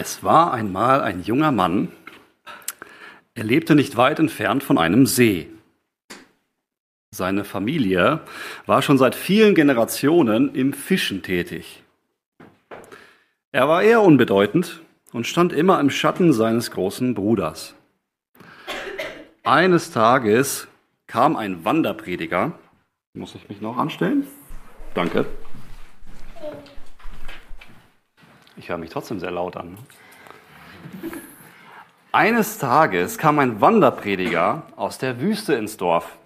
Es war einmal ein junger Mann, er lebte nicht weit entfernt von einem See. Seine Familie war schon seit vielen Generationen im Fischen tätig. Er war eher unbedeutend und stand immer im Schatten seines großen Bruders. Eines Tages kam ein Wanderprediger. Muss ich mich noch anstellen? Danke. Ich höre mich trotzdem sehr laut an. Eines Tages kam ein Wanderprediger aus der Wüste ins Dorf.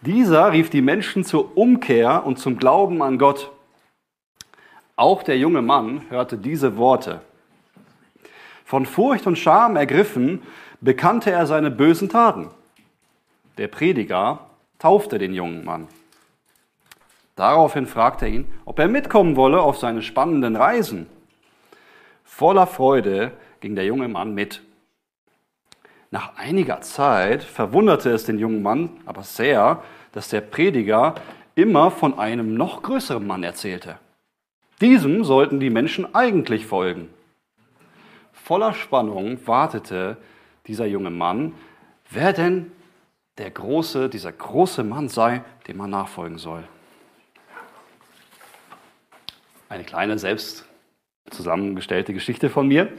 Dieser rief die Menschen zur Umkehr und zum Glauben an Gott. Auch der junge Mann hörte diese Worte. Von Furcht und Scham ergriffen, bekannte er seine bösen Taten. Der Prediger taufte den jungen Mann. Daraufhin fragte er ihn, ob er mitkommen wolle auf seine spannenden Reisen. Voller Freude ging der junge Mann mit. Nach einiger Zeit verwunderte es den jungen Mann aber sehr, dass der Prediger immer von einem noch größeren Mann erzählte. Diesem sollten die Menschen eigentlich folgen. Voller Spannung wartete dieser junge Mann, wer denn der große, dieser große Mann sei, dem man nachfolgen soll. Eine kleine selbst zusammengestellte Geschichte von mir.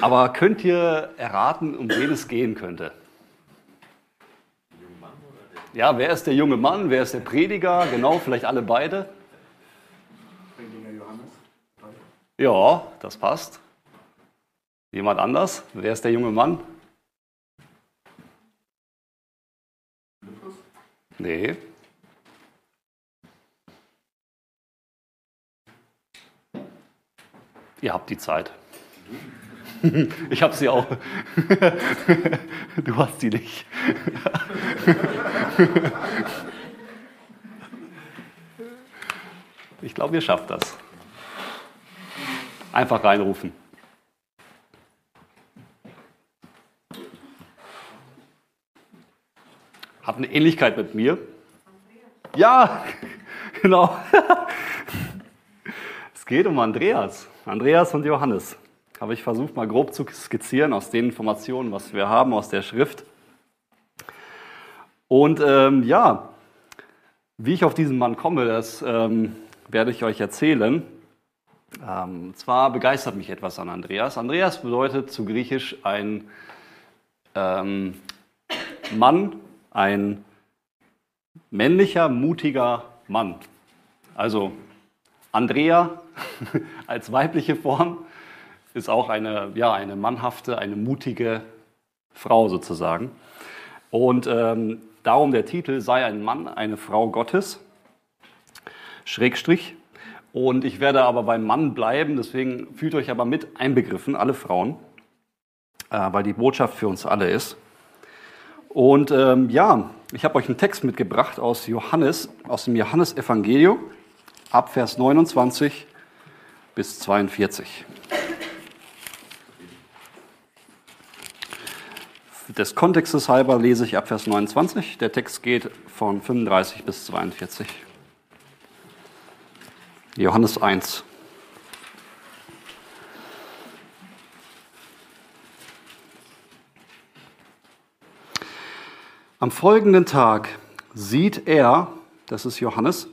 Aber könnt ihr erraten, um wen es gehen könnte? Ja, wer ist der junge Mann? Wer ist der Prediger? Genau, vielleicht alle beide. Ja, das passt. Jemand anders? Wer ist der junge Mann? Nee. Ihr habt die Zeit. Ich habe sie auch. Du hast sie nicht. Ich glaube, ihr schafft das. Einfach reinrufen. Hat eine Ähnlichkeit mit mir. Ja, genau. Es geht um Andreas. Andreas und Johannes habe ich versucht, mal grob zu skizzieren aus den Informationen, was wir haben aus der Schrift. Und ähm, ja, wie ich auf diesen Mann komme, das ähm, werde ich euch erzählen. Ähm, zwar begeistert mich etwas an Andreas. Andreas bedeutet zu Griechisch ein ähm, Mann, ein männlicher, mutiger Mann. Also Andrea als weibliche Form ist auch eine, ja, eine mannhafte, eine mutige Frau sozusagen. Und ähm, darum der Titel sei ein Mann, eine Frau Gottes, Schrägstrich. Und ich werde aber beim Mann bleiben, deswegen fühlt euch aber mit einbegriffen, alle Frauen, äh, weil die Botschaft für uns alle ist. Und ähm, ja, ich habe euch einen Text mitgebracht aus Johannes, aus dem Johannesevangelium, ab Vers 29 bis 42. Des Kontextes halber lese ich ab Vers 29. Der Text geht von 35 bis 42. Johannes 1. Am folgenden Tag sieht er, das ist Johannes,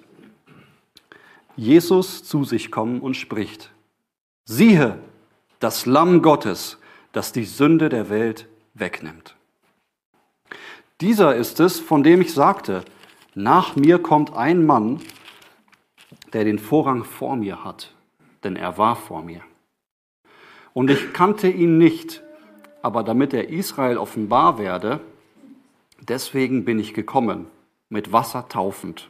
Jesus zu sich kommen und spricht, siehe, das Lamm Gottes, das die Sünde der Welt wegnimmt. Dieser ist es, von dem ich sagte, nach mir kommt ein Mann, der den Vorrang vor mir hat, denn er war vor mir. Und ich kannte ihn nicht, aber damit er Israel offenbar werde, deswegen bin ich gekommen, mit Wasser taufend.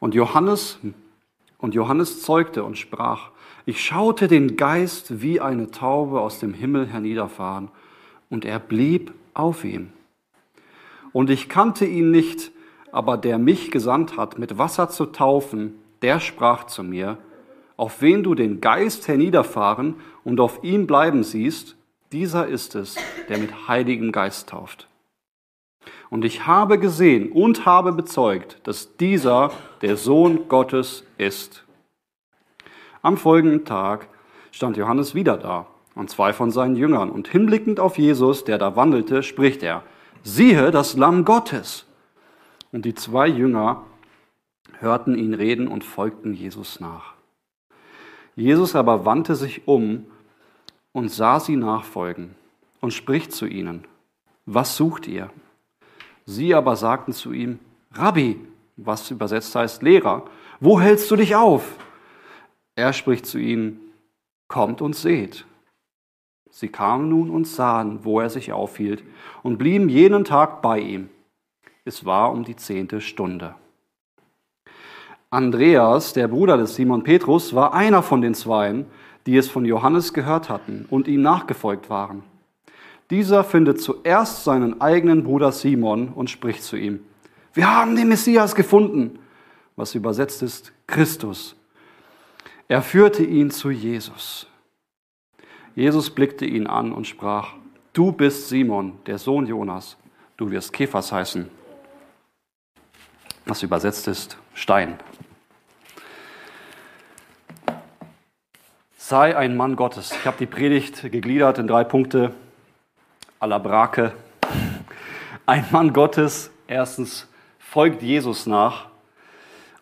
Und Johannes, und Johannes zeugte und sprach, ich schaute den Geist wie eine Taube aus dem Himmel herniederfahren, und er blieb auf ihm. Und ich kannte ihn nicht, aber der mich gesandt hat, mit Wasser zu taufen, der sprach zu mir, auf wen du den Geist herniederfahren und auf ihn bleiben siehst, dieser ist es, der mit Heiligem Geist tauft. Und ich habe gesehen und habe bezeugt, dass dieser der Sohn Gottes ist. Am folgenden Tag stand Johannes wieder da und zwei von seinen Jüngern. Und hinblickend auf Jesus, der da wandelte, spricht er, siehe das Lamm Gottes. Und die zwei Jünger hörten ihn reden und folgten Jesus nach. Jesus aber wandte sich um und sah sie nachfolgen und spricht zu ihnen, was sucht ihr? Sie aber sagten zu ihm, Rabbi, was übersetzt heißt Lehrer, wo hältst du dich auf? Er spricht zu ihnen, kommt und seht. Sie kamen nun und sahen, wo er sich aufhielt, und blieben jenen Tag bei ihm. Es war um die zehnte Stunde. Andreas, der Bruder des Simon Petrus, war einer von den Zweien, die es von Johannes gehört hatten und ihm nachgefolgt waren. Dieser findet zuerst seinen eigenen Bruder Simon und spricht zu ihm, wir haben den Messias gefunden, was übersetzt ist Christus. Er führte ihn zu Jesus. Jesus blickte ihn an und sprach, du bist Simon, der Sohn Jonas, du wirst Kephas heißen, was übersetzt ist Stein. Sei ein Mann Gottes. Ich habe die Predigt gegliedert in drei Punkte la Brake. Ein Mann Gottes, erstens, folgt Jesus nach.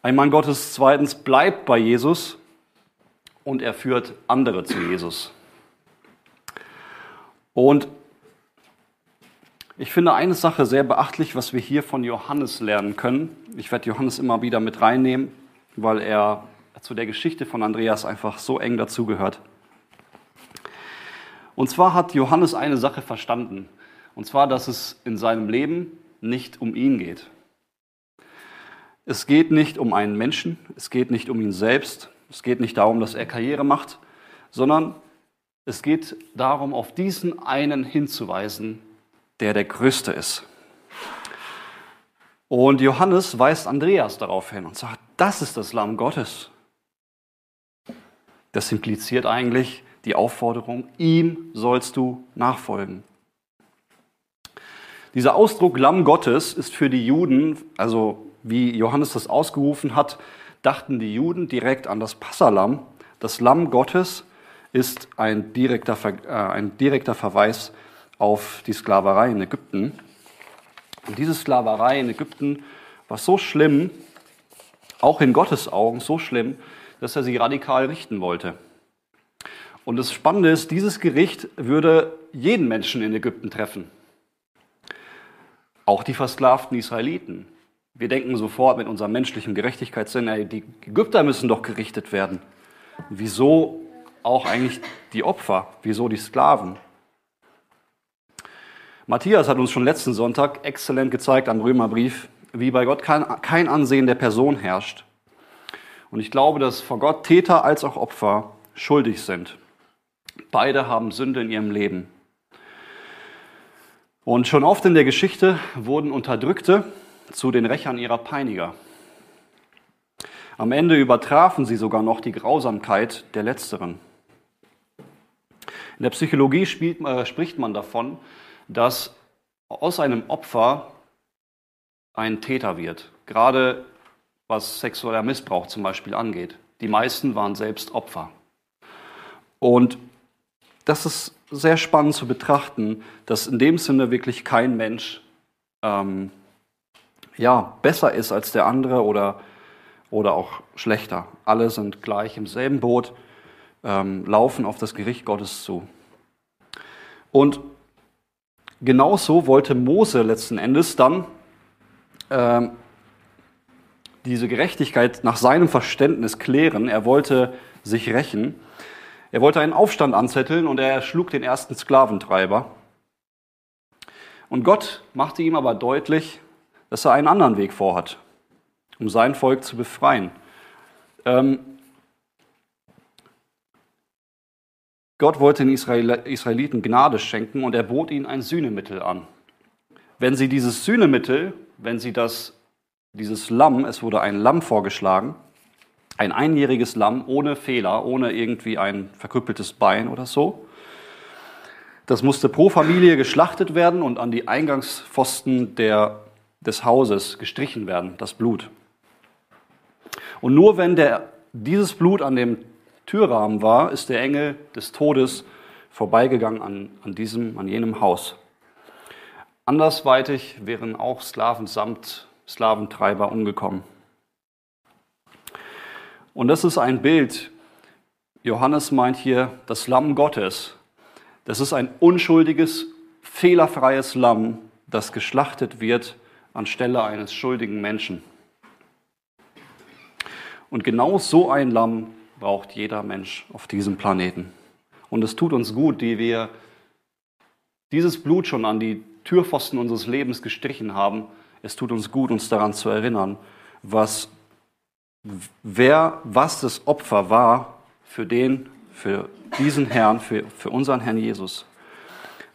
Ein Mann Gottes, zweitens, bleibt bei Jesus und er führt andere zu Jesus. Und ich finde eine Sache sehr beachtlich, was wir hier von Johannes lernen können. Ich werde Johannes immer wieder mit reinnehmen, weil er zu der Geschichte von Andreas einfach so eng dazugehört. Und zwar hat Johannes eine Sache verstanden. Und zwar, dass es in seinem Leben nicht um ihn geht. Es geht nicht um einen Menschen, es geht nicht um ihn selbst, es geht nicht darum, dass er Karriere macht, sondern es geht darum, auf diesen einen hinzuweisen, der der Größte ist. Und Johannes weist Andreas darauf hin und sagt, das ist das Lamm Gottes. Das impliziert eigentlich die Aufforderung, ihm sollst du nachfolgen. Dieser Ausdruck Lamm Gottes ist für die Juden, also wie Johannes das ausgerufen hat, dachten die Juden direkt an das Passalam. Das Lamm Gottes ist ein direkter, äh, ein direkter Verweis auf die Sklaverei in Ägypten. Und diese Sklaverei in Ägypten war so schlimm, auch in Gottes Augen so schlimm, dass er sie radikal richten wollte. Und das Spannende ist, dieses Gericht würde jeden Menschen in Ägypten treffen. Auch die versklavten Israeliten. Wir denken sofort mit unserem menschlichen Gerechtigkeitssinn, die Ägypter müssen doch gerichtet werden. Wieso auch eigentlich die Opfer? Wieso die Sklaven? Matthias hat uns schon letzten Sonntag exzellent gezeigt am Römerbrief, wie bei Gott kein, kein Ansehen der Person herrscht. Und ich glaube, dass vor Gott Täter als auch Opfer schuldig sind. Beide haben Sünde in ihrem Leben. Und schon oft in der Geschichte wurden Unterdrückte zu den Rächern ihrer Peiniger. Am Ende übertrafen sie sogar noch die Grausamkeit der Letzteren. In der Psychologie spielt, äh, spricht man davon, dass aus einem Opfer ein Täter wird, gerade was sexueller Missbrauch zum Beispiel angeht. Die meisten waren selbst Opfer. Und das ist sehr spannend zu betrachten, dass in dem Sinne wirklich kein Mensch ähm, ja, besser ist als der andere oder, oder auch schlechter. Alle sind gleich im selben Boot, ähm, laufen auf das Gericht Gottes zu. Und genauso wollte Mose letzten Endes dann ähm, diese Gerechtigkeit nach seinem Verständnis klären. Er wollte sich rächen. Er wollte einen Aufstand anzetteln und er erschlug den ersten Sklaventreiber. Und Gott machte ihm aber deutlich, dass er einen anderen Weg vorhat, um sein Volk zu befreien. Ähm, Gott wollte den Israeliten Gnade schenken und er bot ihnen ein Sühnemittel an. Wenn sie dieses Sühnemittel, wenn sie das, dieses Lamm, es wurde ein Lamm vorgeschlagen, ein einjähriges Lamm ohne Fehler, ohne irgendwie ein verkrüppeltes Bein oder so. Das musste pro Familie geschlachtet werden und an die Eingangspfosten der des Hauses gestrichen werden, das Blut. Und nur wenn der, dieses Blut an dem Türrahmen war, ist der Engel des Todes vorbeigegangen an, an diesem, an jenem Haus. Andersweitig wären auch Sklaven samt Sklaventreiber umgekommen. Und das ist ein Bild, Johannes meint hier das Lamm Gottes. Das ist ein unschuldiges, fehlerfreies Lamm, das geschlachtet wird anstelle eines schuldigen Menschen. Und genau so ein Lamm braucht jeder Mensch auf diesem Planeten. Und es tut uns gut, die wir dieses Blut schon an die Türpfosten unseres Lebens gestrichen haben. Es tut uns gut, uns daran zu erinnern, was, wer, was das Opfer war für den, für diesen Herrn, für, für unseren Herrn Jesus.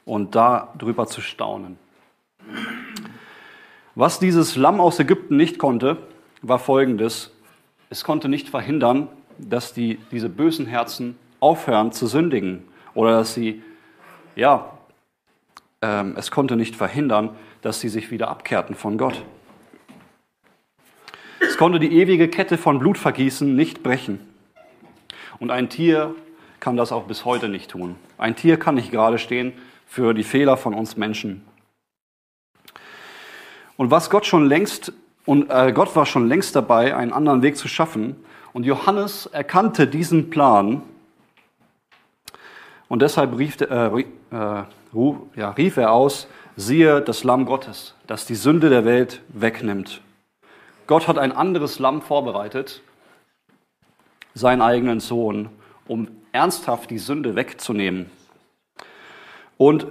Und darüber zu staunen. Was dieses Lamm aus Ägypten nicht konnte, war folgendes. Es konnte nicht verhindern, dass die, diese bösen Herzen aufhören zu sündigen oder dass sie, ja, ähm, es konnte nicht verhindern, dass sie sich wieder abkehrten von Gott. Es konnte die ewige Kette von Blutvergießen nicht brechen. Und ein Tier kann das auch bis heute nicht tun. Ein Tier kann nicht gerade stehen für die Fehler von uns Menschen. Und was Gott schon längst, und äh, Gott war schon längst dabei, einen anderen Weg zu schaffen. Und Johannes erkannte diesen Plan. Und deshalb rief, äh, äh, ja, rief er aus, siehe das Lamm Gottes, das die Sünde der Welt wegnimmt. Gott hat ein anderes Lamm vorbereitet, seinen eigenen Sohn, um ernsthaft die Sünde wegzunehmen. Und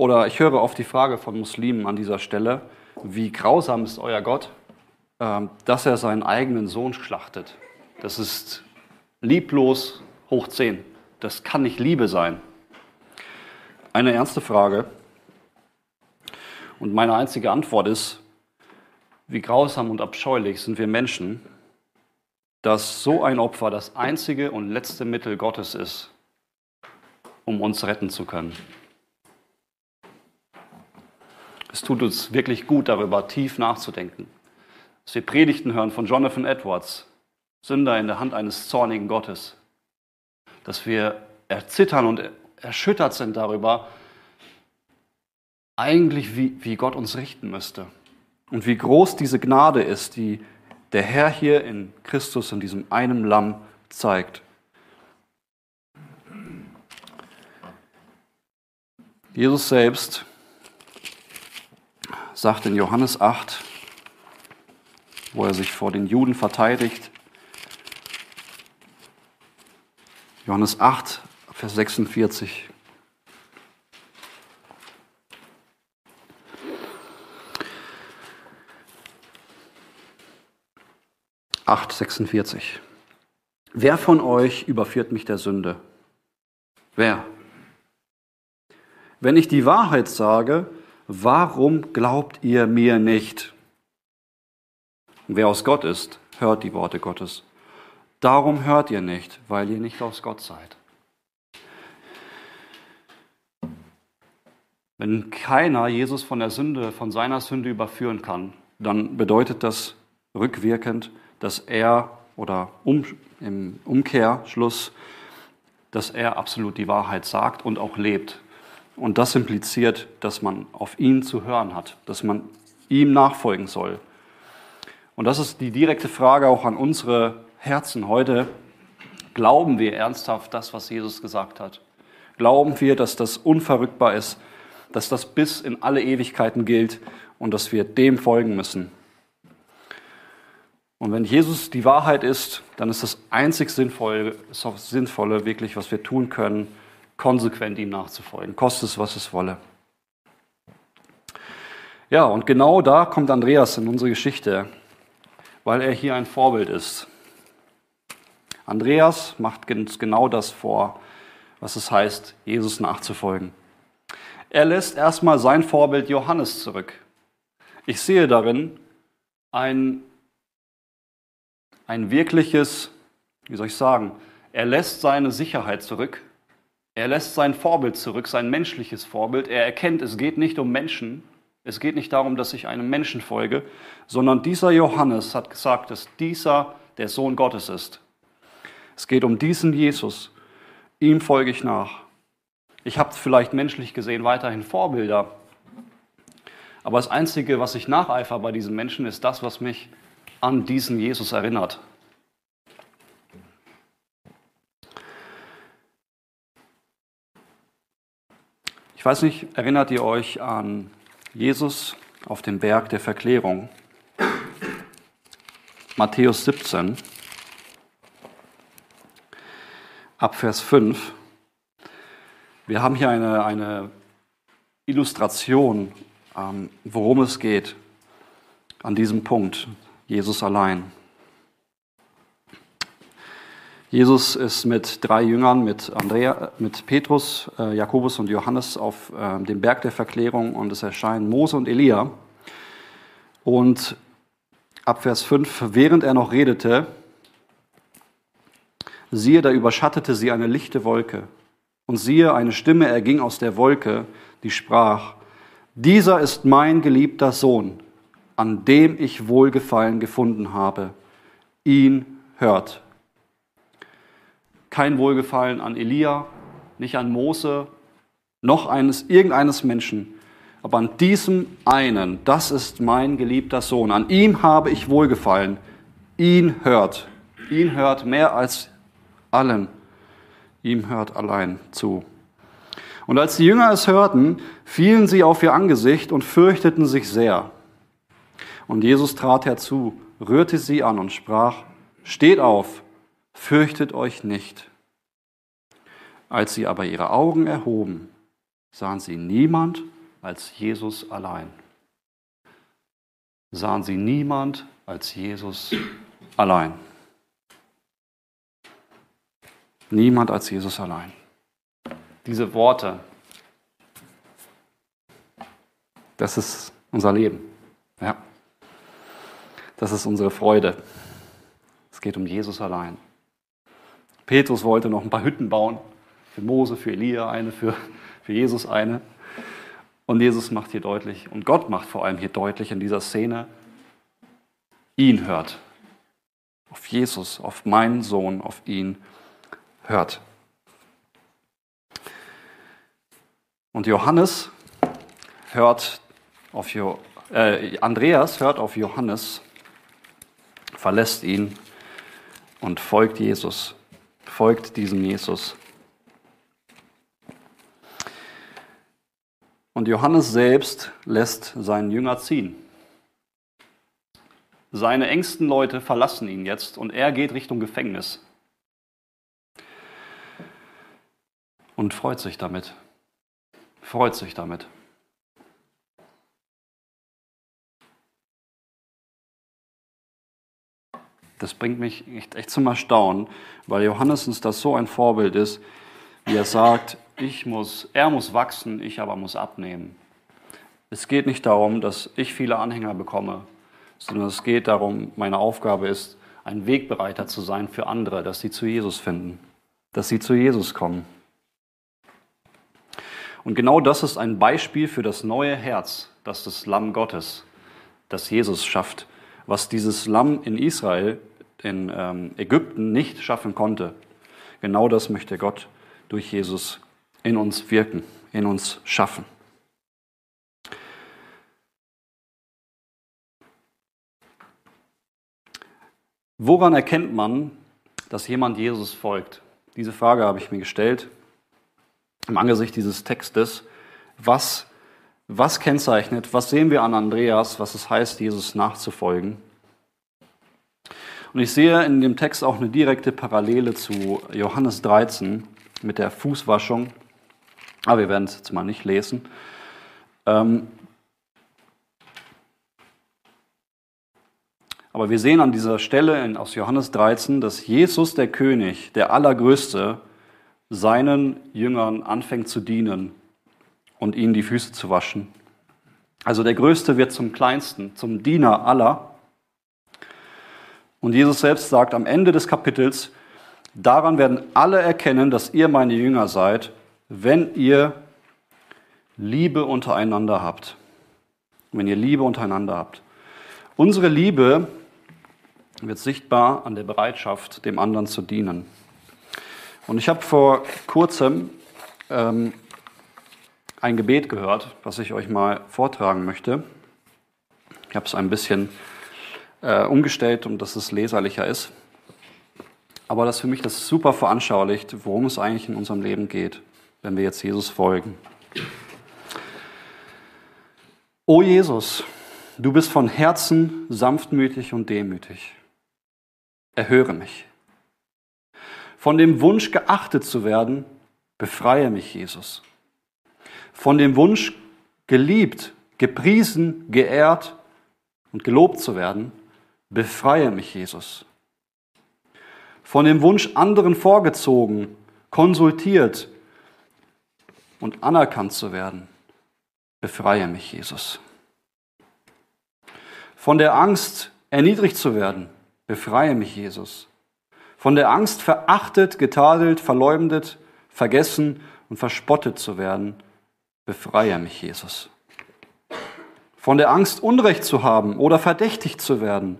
oder ich höre oft die Frage von Muslimen an dieser Stelle, wie grausam ist euer Gott, ähm, dass er seinen eigenen Sohn schlachtet. Das ist lieblos hoch 10. Das kann nicht Liebe sein. Eine ernste Frage. Und meine einzige Antwort ist, wie grausam und abscheulich sind wir Menschen, dass so ein Opfer das einzige und letzte Mittel Gottes ist, um uns retten zu können. Es tut uns wirklich gut, darüber tief nachzudenken. Dass wir Predigten hören von Jonathan Edwards, Sünder in der Hand eines zornigen Gottes. Dass wir erzittern und erschüttert sind darüber, eigentlich wie, wie Gott uns richten müsste. Und wie groß diese Gnade ist, die der Herr hier in Christus, in diesem einen Lamm zeigt. Jesus selbst sagt in Johannes 8, wo er sich vor den Juden verteidigt, Johannes 8, Vers 46. Acht, 46. Wer von euch überführt mich der Sünde? Wer? Wenn ich die Wahrheit sage, warum glaubt ihr mir nicht? wer aus Gott ist, hört die Worte Gottes. Darum hört ihr nicht, weil ihr nicht aus Gott seid. Wenn keiner Jesus von der Sünde, von seiner Sünde überführen kann, dann bedeutet das rückwirkend, dass er oder um, im Umkehrschluss, dass er absolut die Wahrheit sagt und auch lebt. Und das impliziert, dass man auf ihn zu hören hat, dass man ihm nachfolgen soll. Und das ist die direkte Frage auch an unsere Herzen heute. Glauben wir ernsthaft das, was Jesus gesagt hat? Glauben wir, dass das unverrückbar ist, dass das bis in alle Ewigkeiten gilt und dass wir dem folgen müssen? Und wenn Jesus die Wahrheit ist, dann ist das einzig Sinnvolle, Sinnvolle wirklich, was wir tun können, konsequent ihm nachzufolgen, koste es, was es wolle. Ja, und genau da kommt Andreas in unsere Geschichte, weil er hier ein Vorbild ist. Andreas macht genau das vor, was es heißt, Jesus nachzufolgen. Er lässt erstmal sein Vorbild Johannes zurück. Ich sehe darin ein, ein wirkliches, wie soll ich sagen, er lässt seine Sicherheit zurück er lässt sein Vorbild zurück, sein menschliches Vorbild. Er erkennt, es geht nicht um Menschen. Es geht nicht darum, dass ich einem Menschen folge, sondern dieser Johannes hat gesagt, dass dieser der Sohn Gottes ist. Es geht um diesen Jesus. Ihm folge ich nach. Ich habe vielleicht menschlich gesehen weiterhin Vorbilder. Aber das Einzige, was ich nacheifere bei diesen Menschen, ist das, was mich an diesen Jesus erinnert. Ich weiß nicht, erinnert ihr euch an Jesus auf dem Berg der Verklärung? Matthäus 17, ab Vers 5. Wir haben hier eine, eine Illustration, ähm, worum es geht an diesem Punkt. Jesus allein. Jesus ist mit drei Jüngern, mit, Andrea, mit Petrus, äh, Jakobus und Johannes auf äh, dem Berg der Verklärung und es erscheinen Mose und Elia. Und ab Vers 5, während er noch redete, siehe, da überschattete sie eine lichte Wolke. Und siehe, eine Stimme erging aus der Wolke, die sprach, dieser ist mein geliebter Sohn, an dem ich Wohlgefallen gefunden habe. Ihn hört. Kein Wohlgefallen an Elia, nicht an Mose, noch eines, irgendeines Menschen, aber an diesem einen, das ist mein geliebter Sohn, an ihm habe ich Wohlgefallen. Ihn hört. Ihn hört mehr als allen ihm hört allein zu. Und als die Jünger es hörten, fielen sie auf ihr Angesicht und fürchteten sich sehr. Und Jesus trat herzu, rührte sie an und sprach, Steht auf, fürchtet euch nicht. Als sie aber ihre Augen erhoben, sahen sie niemand als Jesus allein. Sahen sie niemand als Jesus allein. Niemand als Jesus allein. Diese Worte, das ist unser Leben. Ja. Das ist unsere Freude. Es geht um Jesus allein. Petrus wollte noch ein paar Hütten bauen. Für Mose, für Elia eine, für, für Jesus eine. Und Jesus macht hier deutlich, und Gott macht vor allem hier deutlich in dieser Szene, ihn hört. Auf Jesus, auf meinen Sohn, auf ihn hört. Und Johannes hört auf jo äh, Andreas hört auf Johannes, verlässt ihn und folgt Jesus, folgt diesem Jesus. Und Johannes selbst lässt seinen Jünger ziehen. Seine engsten Leute verlassen ihn jetzt und er geht Richtung Gefängnis. und freut sich damit. Freut sich damit. Das bringt mich echt, echt zum Erstaunen, weil Johannes uns das so ein Vorbild ist, wie er sagt, ich muss, er muss wachsen, ich aber muss abnehmen. Es geht nicht darum, dass ich viele Anhänger bekomme, sondern es geht darum, meine Aufgabe ist, ein Wegbereiter zu sein für andere, dass sie zu Jesus finden, dass sie zu Jesus kommen. Und genau das ist ein Beispiel für das neue Herz, das das Lamm Gottes, das Jesus schafft, was dieses Lamm in Israel, in ähm, Ägypten nicht schaffen konnte. Genau das möchte Gott durch Jesus in uns wirken, in uns schaffen. Woran erkennt man, dass jemand Jesus folgt? Diese Frage habe ich mir gestellt im Angesicht dieses Textes, was, was kennzeichnet, was sehen wir an Andreas, was es heißt, Jesus nachzufolgen. Und ich sehe in dem Text auch eine direkte Parallele zu Johannes 13 mit der Fußwaschung. Aber wir werden es jetzt mal nicht lesen. Ähm, aber wir sehen an dieser Stelle aus Johannes 13, dass Jesus der König, der Allergrößte, seinen Jüngern anfängt zu dienen und ihnen die Füße zu waschen. Also der Größte wird zum Kleinsten, zum Diener aller. Und Jesus selbst sagt am Ende des Kapitels, daran werden alle erkennen, dass ihr meine Jünger seid, wenn ihr Liebe untereinander habt. Wenn ihr Liebe untereinander habt. Unsere Liebe wird sichtbar an der Bereitschaft, dem anderen zu dienen. Und ich habe vor kurzem ähm, ein Gebet gehört, was ich euch mal vortragen möchte. Ich habe es ein bisschen äh, umgestellt, um dass es leserlicher ist. Aber das für mich das super veranschaulicht, worum es eigentlich in unserem Leben geht, wenn wir jetzt Jesus folgen. O Jesus, du bist von Herzen sanftmütig und demütig. Erhöre mich. Von dem Wunsch geachtet zu werden, befreie mich, Jesus. Von dem Wunsch geliebt, gepriesen, geehrt und gelobt zu werden, befreie mich, Jesus. Von dem Wunsch anderen vorgezogen, konsultiert und anerkannt zu werden, befreie mich, Jesus. Von der Angst, erniedrigt zu werden, befreie mich, Jesus. Von der Angst, verachtet, getadelt, verleumdet, vergessen und verspottet zu werden, befreie mich, Jesus. Von der Angst, Unrecht zu haben oder verdächtigt zu werden,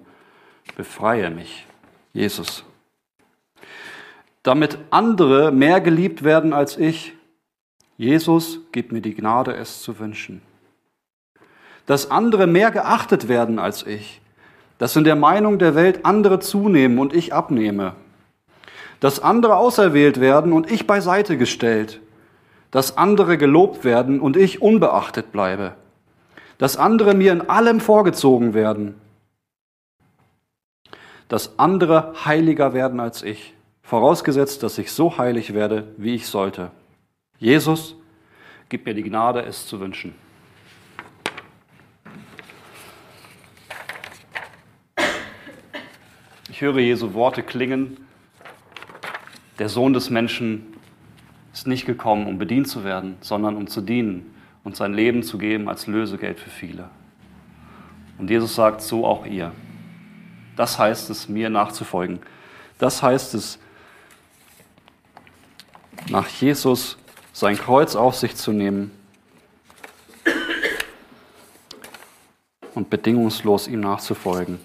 befreie mich, Jesus. Damit andere mehr geliebt werden als ich, Jesus, gib mir die Gnade, es zu wünschen. Dass andere mehr geachtet werden als ich, dass in der Meinung der Welt andere zunehmen und ich abnehme, dass andere auserwählt werden und ich beiseite gestellt, dass andere gelobt werden und ich unbeachtet bleibe, dass andere mir in allem vorgezogen werden, dass andere heiliger werden als ich, vorausgesetzt, dass ich so heilig werde, wie ich sollte. Jesus, gib mir die Gnade, es zu wünschen. Ich höre Jesu Worte klingen der Sohn des Menschen ist nicht gekommen, um bedient zu werden, sondern um zu dienen und sein Leben zu geben als Lösegeld für viele. Und Jesus sagt, so auch ihr. Das heißt es, mir nachzufolgen. Das heißt es, nach Jesus sein Kreuz auf sich zu nehmen und bedingungslos ihm nachzufolgen.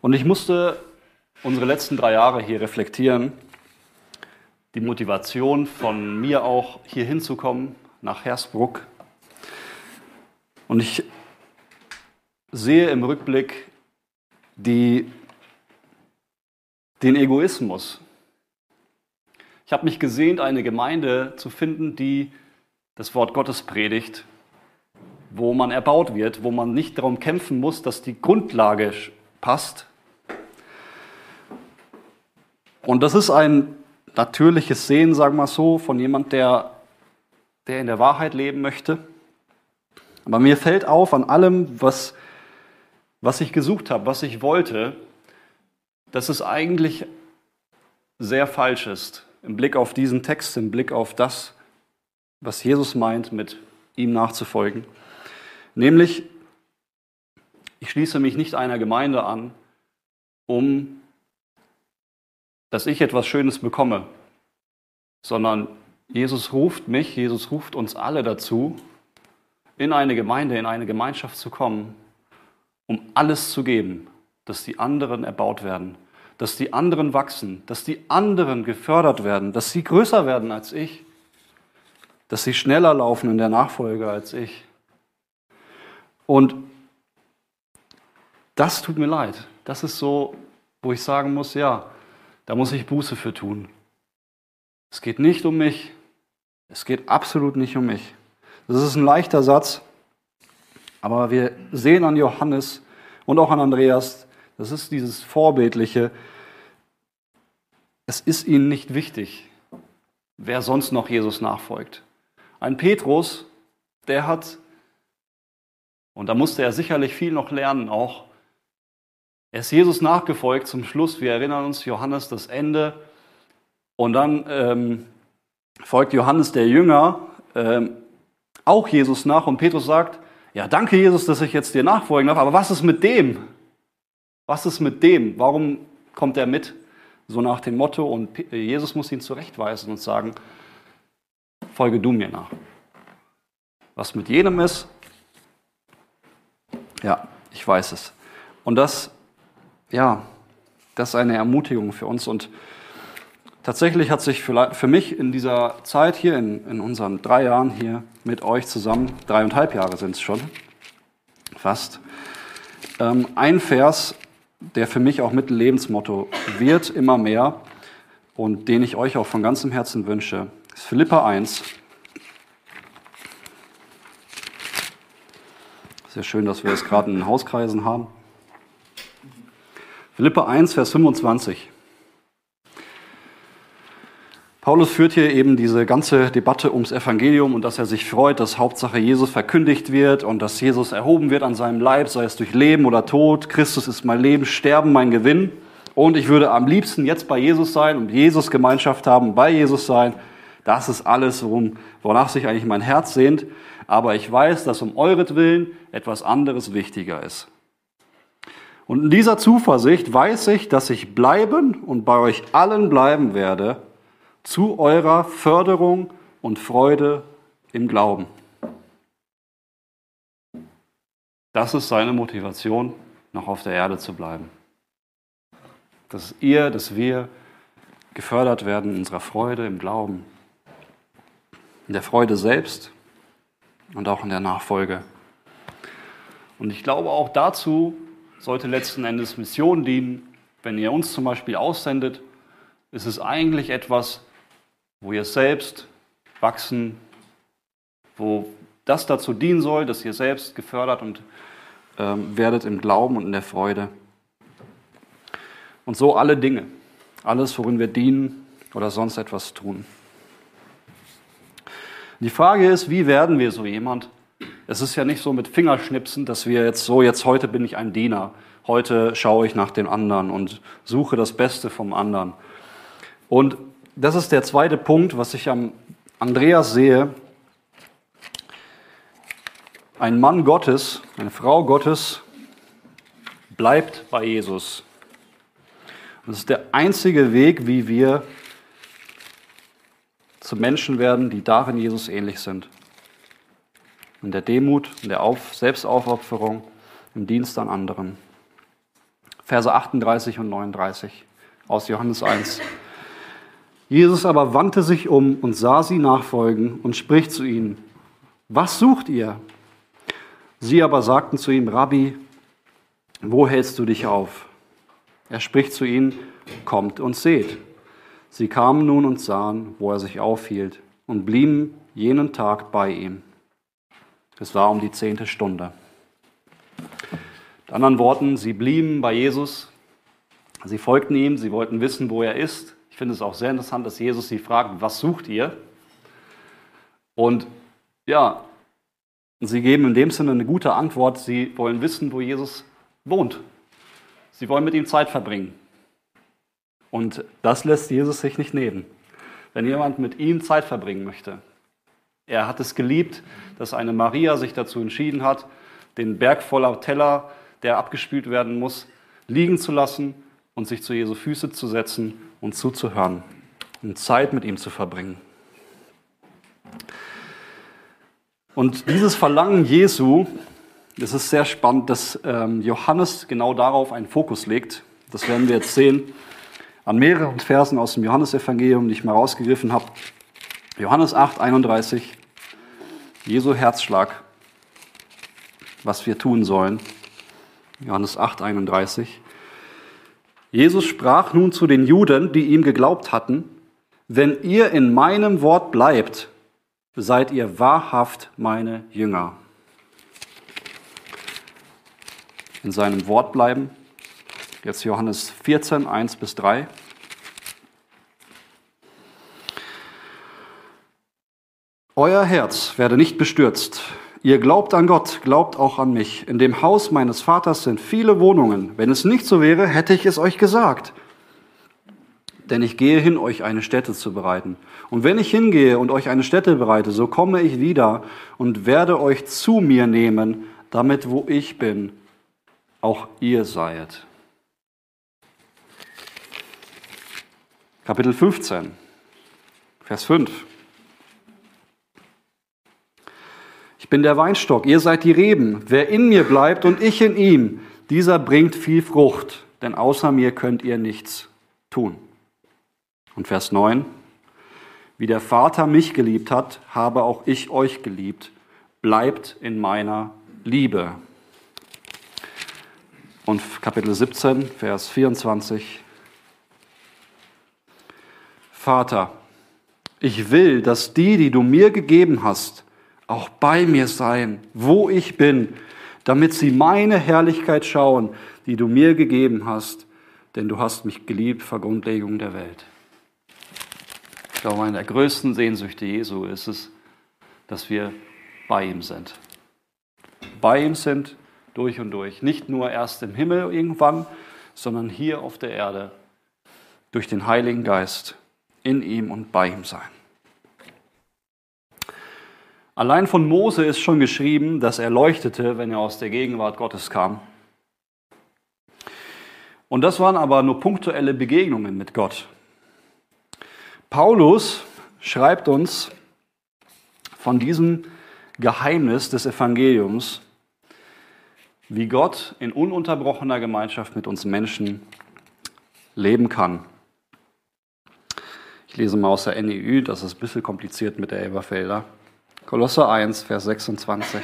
Und ich musste unsere letzten drei Jahre hier reflektieren, die Motivation von mir auch hier hinzukommen, nach Hersbruck. Und ich sehe im Rückblick die, den Egoismus. Ich habe mich gesehnt, eine Gemeinde zu finden, die das Wort Gottes predigt, wo man erbaut wird, wo man nicht darum kämpfen muss, dass die Grundlage passt, und das ist ein natürliches Sehen, sagen wir so, von jemand, der, der in der Wahrheit leben möchte. Aber mir fällt auf an allem, was, was ich gesucht habe, was ich wollte, dass es eigentlich sehr falsch ist im Blick auf diesen Text, im Blick auf das, was Jesus meint, mit ihm nachzufolgen. Nämlich, ich schließe mich nicht einer Gemeinde an, um dass ich etwas Schönes bekomme, sondern Jesus ruft mich, Jesus ruft uns alle dazu, in eine Gemeinde, in eine Gemeinschaft zu kommen, um alles zu geben, dass die anderen erbaut werden, dass die anderen wachsen, dass die anderen gefördert werden, dass sie größer werden als ich, dass sie schneller laufen in der Nachfolge als ich. Und das tut mir leid. Das ist so, wo ich sagen muss, ja, da muss ich Buße für tun. Es geht nicht um mich. Es geht absolut nicht um mich. Das ist ein leichter Satz, aber wir sehen an Johannes und auch an Andreas, das ist dieses Vorbildliche. Es ist ihnen nicht wichtig, wer sonst noch Jesus nachfolgt. Ein Petrus, der hat, und da musste er sicherlich viel noch lernen auch, er ist Jesus nachgefolgt zum Schluss. Wir erinnern uns, Johannes das Ende. Und dann ähm, folgt Johannes der Jünger ähm, auch Jesus nach. Und Petrus sagt, ja, danke Jesus, dass ich jetzt dir nachfolgen darf. Aber was ist mit dem? Was ist mit dem? Warum kommt er mit? So nach dem Motto. Und Jesus muss ihn zurechtweisen und sagen, folge du mir nach. Was mit jenem ist, ja, ich weiß es. Und das ja, Das ist eine Ermutigung für uns. Und tatsächlich hat sich für, mich in dieser Zeit hier, in, in unseren drei Jahren hier mit euch zusammen, dreieinhalb Jahre sind es schon, fast, ähm, ein Vers, der für mich auch mit Lebensmotto wird, immer mehr und den ich euch auch von ganzem Herzen wünsche, ist Philippa 1. Sehr schön, dass wir es gerade in den Hauskreisen haben. Philippa 1, Vers 25. Paulus führt hier eben diese ganze Debatte ums Evangelium und dass er sich freut, dass Hauptsache Jesus verkündigt wird und dass Jesus erhoben wird an seinem Leib, sei es durch Leben oder Tod. Christus ist mein Leben, Sterben mein Gewinn. Und ich würde am liebsten jetzt bei Jesus sein und Jesus Gemeinschaft haben, bei Jesus sein. Das ist alles, worum, wonach sich eigentlich mein Herz sehnt. Aber ich weiß, dass um euretwillen etwas anderes wichtiger ist. Und in dieser Zuversicht weiß ich, dass ich bleiben und bei euch allen bleiben werde, zu eurer Förderung und Freude im Glauben. Das ist seine Motivation, noch auf der Erde zu bleiben. Dass ihr, dass wir gefördert werden in unserer Freude im Glauben, in der Freude selbst und auch in der Nachfolge. Und ich glaube, auch dazu sollte letzten Endes Mission dienen. Wenn ihr uns zum Beispiel aussendet, ist es eigentlich etwas, wo ihr selbst wachsen, wo das dazu dienen soll, dass ihr selbst gefördert und ähm, werdet im Glauben und in der Freude. Und so alle Dinge, alles, worin wir dienen oder sonst etwas tun. Die Frage ist, wie werden wir so jemand? Es ist ja nicht so mit Fingerschnipsen, dass wir jetzt so, jetzt heute bin ich ein Diener, heute schaue ich nach dem anderen und suche das Beste vom anderen. Und das ist der zweite Punkt, was ich am Andreas sehe. Ein Mann Gottes, eine Frau Gottes bleibt bei Jesus. Das ist der einzige Weg, wie wir zu Menschen werden, die darin Jesus ähnlich sind. In der Demut, in der Auf Selbstaufopferung, im Dienst an anderen. Verse 38 und 39 aus Johannes 1. Jesus aber wandte sich um und sah sie nachfolgen und spricht zu ihnen, was sucht ihr? Sie aber sagten zu ihm, Rabbi, wo hältst du dich auf? Er spricht zu ihnen, kommt und seht. Sie kamen nun und sahen, wo er sich aufhielt, und blieben jenen Tag bei ihm. Es war um die zehnte Stunde. Mit anderen Worten, sie blieben bei Jesus, sie folgten ihm, sie wollten wissen, wo er ist, finde es auch sehr interessant, dass Jesus sie fragt, was sucht ihr? Und ja, sie geben in dem Sinne eine gute Antwort. Sie wollen wissen, wo Jesus wohnt. Sie wollen mit ihm Zeit verbringen. Und das lässt Jesus sich nicht nehmen. Wenn jemand mit ihm Zeit verbringen möchte. Er hat es geliebt, dass eine Maria sich dazu entschieden hat, den Berg voller Teller, der abgespült werden muss, liegen zu lassen und sich zu Jesu Füße zu setzen und zuzuhören und Zeit mit ihm zu verbringen. Und dieses Verlangen Jesu, das ist sehr spannend, dass ähm, Johannes genau darauf einen Fokus legt. Das werden wir jetzt sehen an mehreren Versen aus dem Johannesevangelium, die ich mal rausgegriffen habe. Johannes 8, 31, Jesu Herzschlag, was wir tun sollen. Johannes 8, 31. Jesus sprach nun zu den Juden, die ihm geglaubt hatten, wenn ihr in meinem Wort bleibt, seid ihr wahrhaft meine Jünger. In seinem Wort bleiben. Jetzt Johannes 14, 1 bis 3. Euer Herz werde nicht bestürzt. Ihr glaubt an Gott, glaubt auch an mich. In dem Haus meines Vaters sind viele Wohnungen. Wenn es nicht so wäre, hätte ich es euch gesagt. Denn ich gehe hin, euch eine Stätte zu bereiten. Und wenn ich hingehe und euch eine Stätte bereite, so komme ich wieder und werde euch zu mir nehmen, damit wo ich bin, auch ihr seid. Kapitel 15, Vers 5. bin der Weinstock, ihr seid die Reben. Wer in mir bleibt und ich in ihm, dieser bringt viel Frucht. denn außer mir könnt ihr nichts tun. Und Vers 9, wie der Vater mich geliebt hat, habe auch ich euch geliebt. Bleibt in meiner Liebe. Und Kapitel 17, Vers 24. Vater, ich will, dass die, die du mir gegeben hast, auch bei mir seien, wo ich bin, damit sie meine Herrlichkeit schauen, die du mir gegeben hast, denn du hast mich geliebt vor Grundlegung der Welt. Ich glaube, eine der größten Sehnsüchte Jesu ist es, dass wir bei ihm sind. Bei ihm sind durch und durch. Nicht nur erst im Himmel irgendwann, sondern hier auf der Erde durch den Heiligen Geist in ihm und bei ihm sein. Allein von Mose ist schon geschrieben, dass er leuchtete, wenn er aus der Gegenwart Gottes kam. Und das waren aber nur punktuelle Begegnungen mit Gott. Paulus schreibt uns von diesem Geheimnis des Evangeliums, wie Gott in ununterbrochener Gemeinschaft mit uns Menschen leben kann. Ich lese mal aus der NEU, das ist ein bisschen kompliziert mit der Elberfelder. Kolosser 1, Vers 26.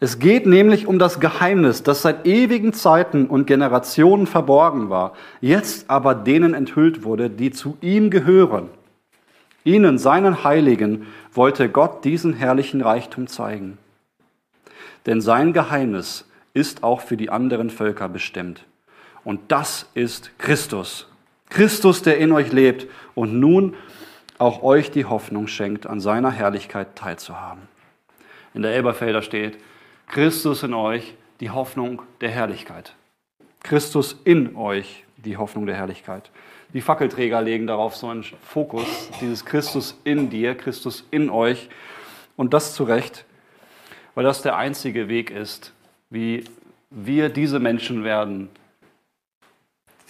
Es geht nämlich um das Geheimnis, das seit ewigen Zeiten und Generationen verborgen war, jetzt aber denen enthüllt wurde, die zu ihm gehören. Ihnen, seinen Heiligen, wollte Gott diesen herrlichen Reichtum zeigen. Denn sein Geheimnis ist auch für die anderen Völker bestimmt. Und das ist Christus, Christus, der in euch lebt und nun auch euch die Hoffnung schenkt, an seiner Herrlichkeit teilzuhaben. In der Elberfelder steht, Christus in euch, die Hoffnung der Herrlichkeit. Christus in euch, die Hoffnung der Herrlichkeit. Die Fackelträger legen darauf so einen Fokus, dieses Christus in dir, Christus in euch. Und das zu Recht, weil das der einzige Weg ist, wie wir diese Menschen werden,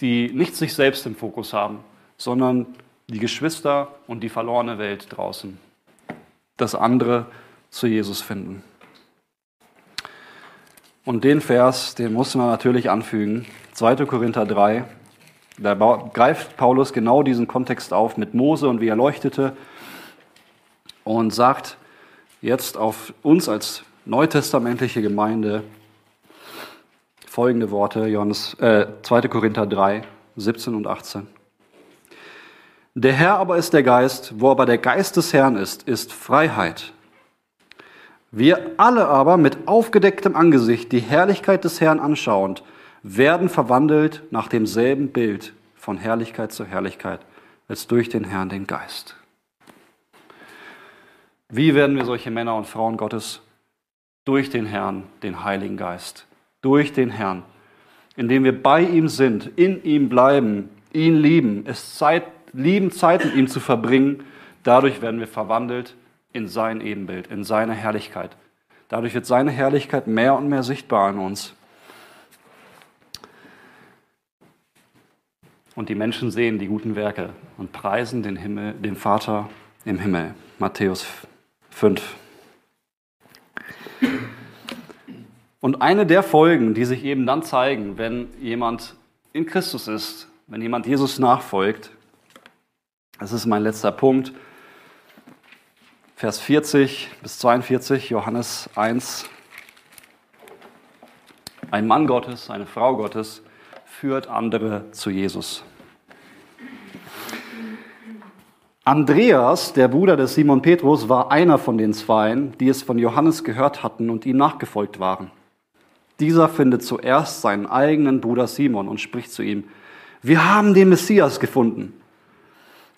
die nicht sich selbst im Fokus haben, sondern die Geschwister und die verlorene Welt draußen. Das andere zu Jesus finden. Und den Vers, den muss man natürlich anfügen. 2. Korinther 3. Da greift Paulus genau diesen Kontext auf mit Mose und wie er leuchtete und sagt jetzt auf uns als neutestamentliche Gemeinde, folgende Worte, Johannes, äh, 2. Korinther 3, 17 und 18. Der Herr aber ist der Geist, wo aber der Geist des Herrn ist, ist Freiheit. Wir alle aber mit aufgedecktem Angesicht die Herrlichkeit des Herrn anschauend, werden verwandelt nach demselben Bild von Herrlichkeit zu Herrlichkeit, als durch den Herrn den Geist. Wie werden wir solche Männer und Frauen Gottes? Durch den Herrn, den Heiligen Geist durch den Herrn, indem wir bei ihm sind, in ihm bleiben, ihn lieben, es Zeit, lieben, Zeit mit ihm zu verbringen. Dadurch werden wir verwandelt in sein Ebenbild, in seine Herrlichkeit. Dadurch wird seine Herrlichkeit mehr und mehr sichtbar an uns. Und die Menschen sehen die guten Werke und preisen den Himmel, den Vater im Himmel. Matthäus 5. Und eine der Folgen, die sich eben dann zeigen, wenn jemand in Christus ist, wenn jemand Jesus nachfolgt, das ist mein letzter Punkt, Vers 40 bis 42, Johannes 1. Ein Mann Gottes, eine Frau Gottes führt andere zu Jesus. Andreas, der Bruder des Simon Petrus, war einer von den Zweien, die es von Johannes gehört hatten und ihm nachgefolgt waren. Dieser findet zuerst seinen eigenen Bruder Simon und spricht zu ihm, wir haben den Messias gefunden,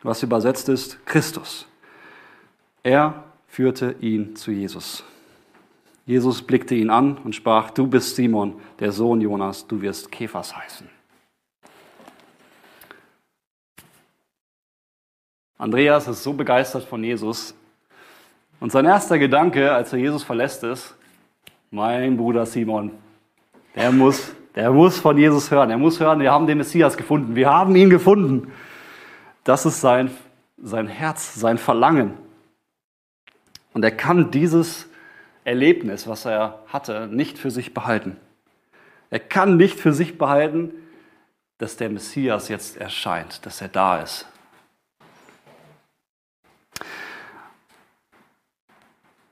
was übersetzt ist Christus. Er führte ihn zu Jesus. Jesus blickte ihn an und sprach, du bist Simon, der Sohn Jonas, du wirst Kephas heißen. Andreas ist so begeistert von Jesus und sein erster Gedanke, als er Jesus verlässt, ist, mein Bruder Simon, der muss, der muss von Jesus hören. Er muss hören, wir haben den Messias gefunden. Wir haben ihn gefunden. Das ist sein, sein Herz, sein Verlangen. Und er kann dieses Erlebnis, was er hatte, nicht für sich behalten. Er kann nicht für sich behalten, dass der Messias jetzt erscheint, dass er da ist.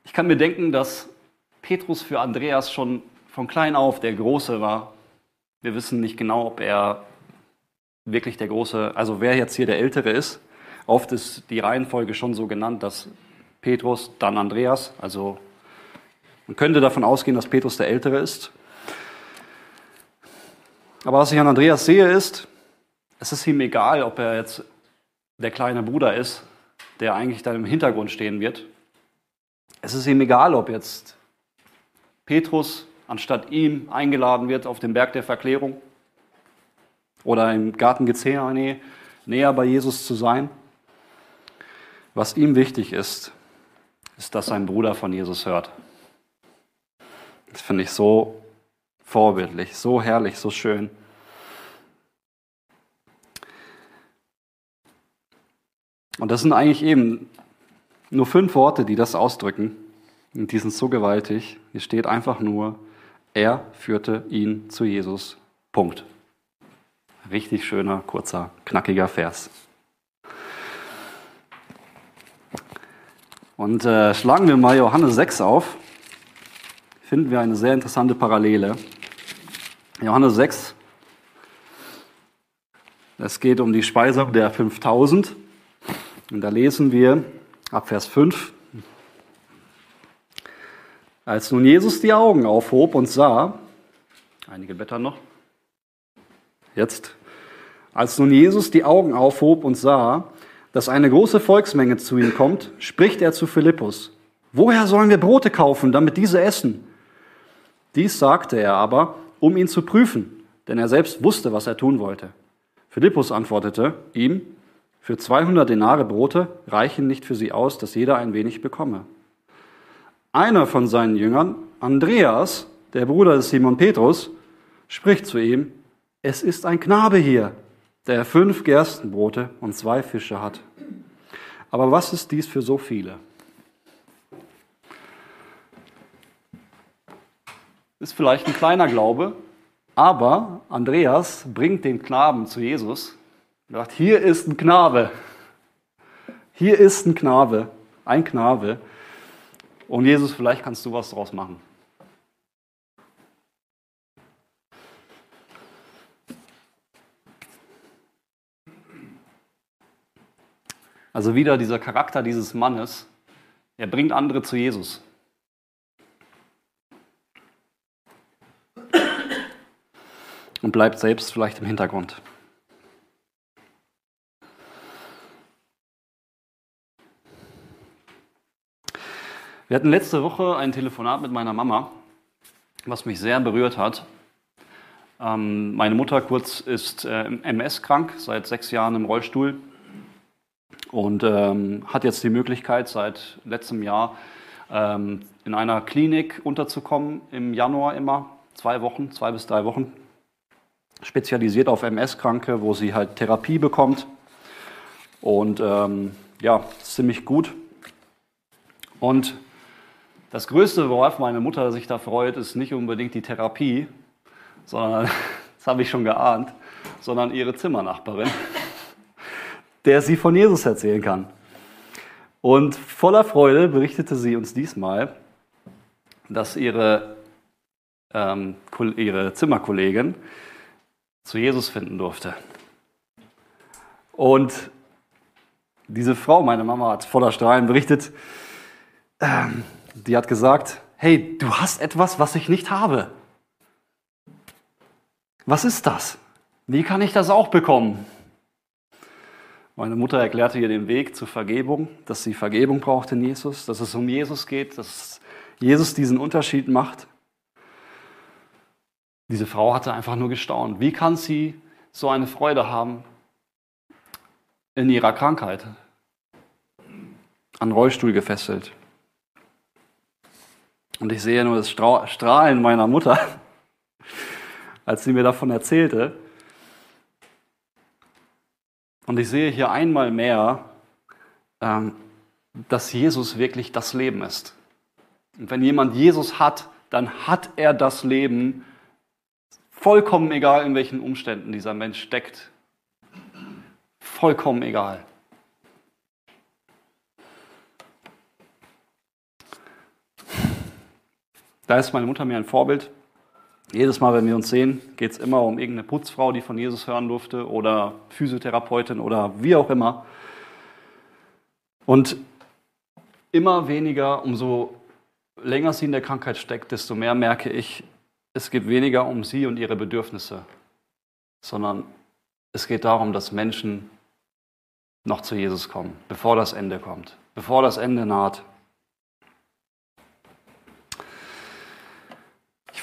Ich kann mir denken, dass Petrus für Andreas schon von klein auf der Große war. Wir wissen nicht genau, ob er wirklich der Große, also wer jetzt hier der Ältere ist. Oft ist die Reihenfolge schon so genannt, dass Petrus, dann Andreas, also man könnte davon ausgehen, dass Petrus der Ältere ist. Aber was ich an Andreas sehe, ist, es ist ihm egal, ob er jetzt der kleine Bruder ist, der eigentlich dann im Hintergrund stehen wird. Es ist ihm egal, ob jetzt Petrus anstatt ihm eingeladen wird auf den Berg der Verklärung oder im Garten Gethsemane näher bei Jesus zu sein. Was ihm wichtig ist, ist, dass sein Bruder von Jesus hört. Das finde ich so vorbildlich, so herrlich, so schön. Und das sind eigentlich eben nur fünf Worte, die das ausdrücken. Und die sind so gewaltig. Hier steht einfach nur, er führte ihn zu Jesus. Punkt. Richtig schöner, kurzer, knackiger Vers. Und äh, schlagen wir mal Johannes 6 auf finden wir eine sehr interessante Parallele. Johannes 6, es geht um die Speisung der 5000. Und da lesen wir ab Vers 5, als nun Jesus die Augen aufhob und sah, einige Blätter noch, jetzt, als nun Jesus die Augen aufhob und sah, dass eine große Volksmenge zu ihm kommt, spricht er zu Philippus, woher sollen wir Brote kaufen, damit diese essen? Dies sagte er aber, um ihn zu prüfen, denn er selbst wusste, was er tun wollte. Philippus antwortete ihm, für 200 Denare Brote reichen nicht für sie aus, dass jeder ein wenig bekomme. Einer von seinen Jüngern, Andreas, der Bruder des Simon Petrus, spricht zu ihm, es ist ein Knabe hier, der fünf Gerstenbrote und zwei Fische hat. Aber was ist dies für so viele? Ist vielleicht ein kleiner Glaube, aber Andreas bringt den Knaben zu Jesus und sagt, hier ist ein Knabe. Hier ist ein Knabe, ein Knabe. Und Jesus, vielleicht kannst du was daraus machen. Also wieder dieser Charakter dieses Mannes, er bringt andere zu Jesus. und bleibt selbst vielleicht im Hintergrund. Wir hatten letzte Woche ein Telefonat mit meiner Mama, was mich sehr berührt hat. Ähm, meine Mutter kurz ist äh, MS krank, seit sechs Jahren im Rollstuhl und ähm, hat jetzt die Möglichkeit, seit letztem Jahr ähm, in einer Klinik unterzukommen, im Januar immer, zwei Wochen, zwei bis drei Wochen spezialisiert auf MS-Kranke, wo sie halt Therapie bekommt. Und ähm, ja, ziemlich gut. Und das Größte, worauf meine Mutter sich da freut, ist nicht unbedingt die Therapie, sondern, das habe ich schon geahnt, sondern ihre Zimmernachbarin, der sie von Jesus erzählen kann. Und voller Freude berichtete sie uns diesmal, dass ihre, ähm, ihre Zimmerkollegin zu Jesus finden durfte. Und diese Frau, meine Mama hat voller Strahlen berichtet, ähm, die hat gesagt, hey, du hast etwas, was ich nicht habe. Was ist das? Wie kann ich das auch bekommen? Meine Mutter erklärte ihr den Weg zur Vergebung, dass sie Vergebung braucht in Jesus, dass es um Jesus geht, dass Jesus diesen Unterschied macht. Diese Frau hatte einfach nur gestaunt. Wie kann sie so eine Freude haben in ihrer Krankheit? An Rollstuhl gefesselt. Und ich sehe nur das Strahlen meiner Mutter, als sie mir davon erzählte. Und ich sehe hier einmal mehr, ähm, dass Jesus wirklich das Leben ist. Und wenn jemand Jesus hat, dann hat er das Leben, vollkommen egal, in welchen Umständen dieser Mensch steckt. Vollkommen egal. Da ist meine Mutter mir ein Vorbild. Jedes Mal, wenn wir uns sehen, geht es immer um irgendeine Putzfrau, die von Jesus hören durfte, oder Physiotherapeutin oder wie auch immer. Und immer weniger, umso länger sie in der Krankheit steckt, desto mehr merke ich, es geht weniger um sie und ihre Bedürfnisse, sondern es geht darum, dass Menschen noch zu Jesus kommen, bevor das Ende kommt, bevor das Ende naht.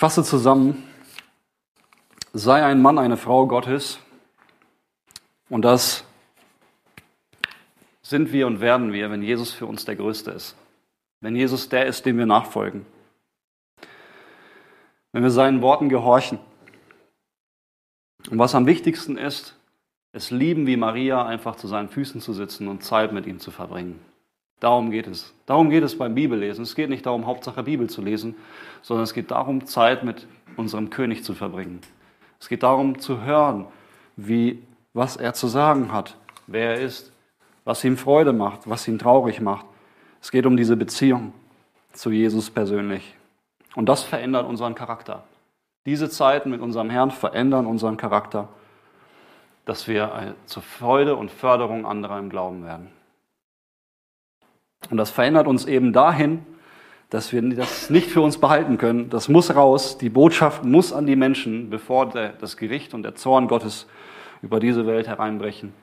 Fasse zusammen, sei ein Mann, eine Frau Gottes und das sind wir und werden wir, wenn Jesus für uns der Größte ist, wenn Jesus der ist, dem wir nachfolgen wenn wir seinen Worten gehorchen. Und was am wichtigsten ist, es lieben wie Maria, einfach zu seinen Füßen zu sitzen und Zeit mit ihm zu verbringen. Darum geht es. Darum geht es beim Bibellesen. Es geht nicht darum, Hauptsache Bibel zu lesen, sondern es geht darum, Zeit mit unserem König zu verbringen. Es geht darum, zu hören, wie, was er zu sagen hat, wer er ist, was ihm Freude macht, was ihn traurig macht. Es geht um diese Beziehung zu Jesus persönlich. Und das verändert unseren Charakter. Diese Zeiten mit unserem Herrn verändern unseren Charakter, dass wir zur Freude und Förderung anderer im Glauben werden. Und das verändert uns eben dahin, dass wir das nicht für uns behalten können. Das muss raus. Die Botschaft muss an die Menschen, bevor der, das Gericht und der Zorn Gottes über diese Welt hereinbrechen.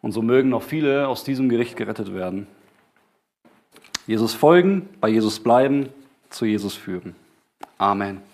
Und so mögen noch viele aus diesem Gericht gerettet werden. Jesus folgen, bei Jesus bleiben, zu Jesus führen. Amen.